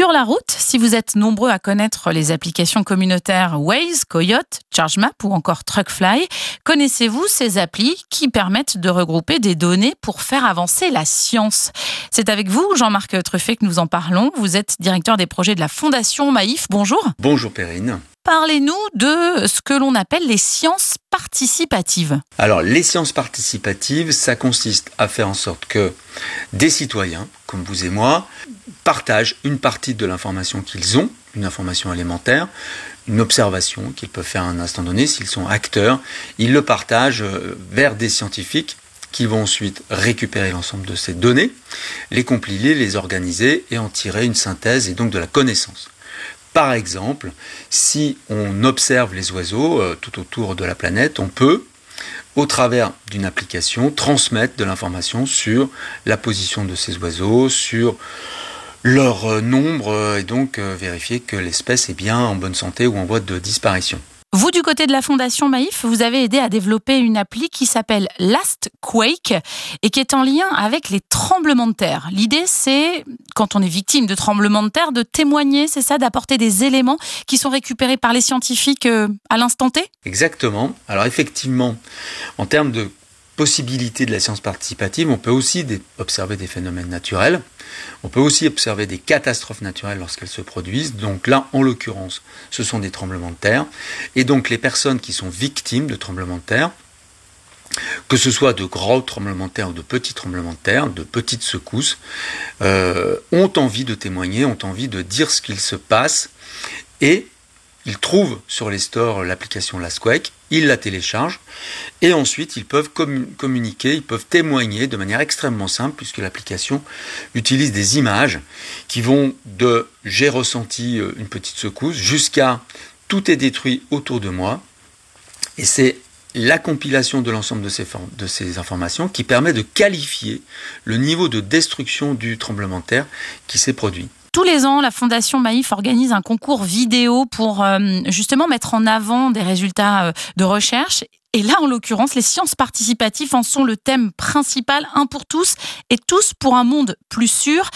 Sur la route, si vous êtes nombreux à connaître les applications communautaires Waze, Coyote, ChargeMap ou encore Truckfly, connaissez-vous ces applis qui permettent de regrouper des données pour faire avancer la science? C'est avec vous, Jean-Marc Truffet, que nous en parlons. Vous êtes directeur des projets de la Fondation Maïf. Bonjour. Bonjour Perrine. Parlez-nous de ce que l'on appelle les sciences participatives. Alors, les sciences participatives, ça consiste à faire en sorte que des citoyens, comme vous et moi, partagent une partie de l'information qu'ils ont, une information élémentaire, une observation qu'ils peuvent faire à un instant donné, s'ils sont acteurs, ils le partagent euh, vers des scientifiques qui vont ensuite récupérer l'ensemble de ces données, les compiler, les organiser et en tirer une synthèse et donc de la connaissance. Par exemple, si on observe les oiseaux euh, tout autour de la planète, on peut, au travers d'une application, transmettre de l'information sur la position de ces oiseaux, sur leur euh, nombre, euh, et donc vérifier que l'espèce est bien en bonne santé ou en voie de disparition. Vous, du côté de la Fondation Maïf, vous avez aidé à développer une appli qui s'appelle Last Quake et qui est en lien avec les tremblements de terre. L'idée, c'est, quand on est victime de tremblements de terre, de témoigner, c'est ça, d'apporter des éléments qui sont récupérés par les scientifiques euh, à l'instant T? Exactement. Alors effectivement, en termes de possibilités de la science participative, on peut aussi observer des phénomènes naturels, on peut aussi observer des catastrophes naturelles lorsqu'elles se produisent. Donc là, en l'occurrence, ce sont des tremblements de terre. Et donc les personnes qui sont victimes de tremblements de terre, que ce soit de gros tremblements de terre ou de petits tremblements de terre, de petites secousses, euh, ont envie de témoigner, ont envie de dire ce qu'il se passe et ils trouvent sur les stores l'application LastQuake, ils la téléchargent et ensuite ils peuvent communiquer, ils peuvent témoigner de manière extrêmement simple puisque l'application utilise des images qui vont de j'ai ressenti euh, une petite secousse jusqu'à tout est détruit autour de moi et c'est la compilation de l'ensemble de ces informations qui permet de qualifier le niveau de destruction du tremblement de terre qui s'est produit. Tous les ans, la Fondation Maïf organise un concours vidéo pour euh, justement mettre en avant des résultats euh, de recherche. Et là, en l'occurrence, les sciences participatives en sont le thème principal, un pour tous et tous pour un monde plus sûr.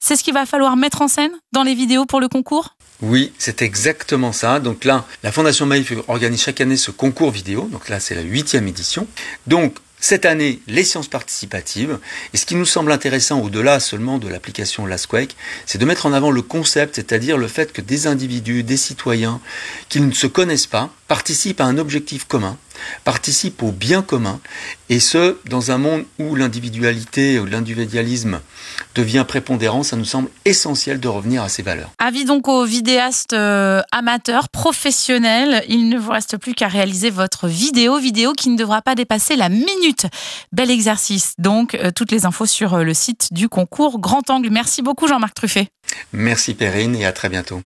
C'est ce qu'il va falloir mettre en scène dans les vidéos pour le concours? Oui, c'est exactement ça. Donc là, la Fondation Maïf organise chaque année ce concours vidéo. Donc là, c'est la huitième édition. Donc, cette année, les sciences participatives. Et ce qui nous semble intéressant au-delà seulement de l'application LastQuake, c'est de mettre en avant le concept, c'est-à-dire le fait que des individus, des citoyens qui ne se connaissent pas, participent à un objectif commun, participent au bien commun, et ce, dans un monde où l'individualité ou l'individualisme devient prépondérant, ça nous semble essentiel de revenir à ces valeurs. Avis donc aux vidéastes euh, amateurs, professionnels, il ne vous reste plus qu'à réaliser votre vidéo, vidéo qui ne devra pas dépasser la minute. Bel exercice. Donc, euh, toutes les infos sur euh, le site du concours Grand Angle. Merci beaucoup Jean-Marc Truffet. Merci Perrine et à très bientôt.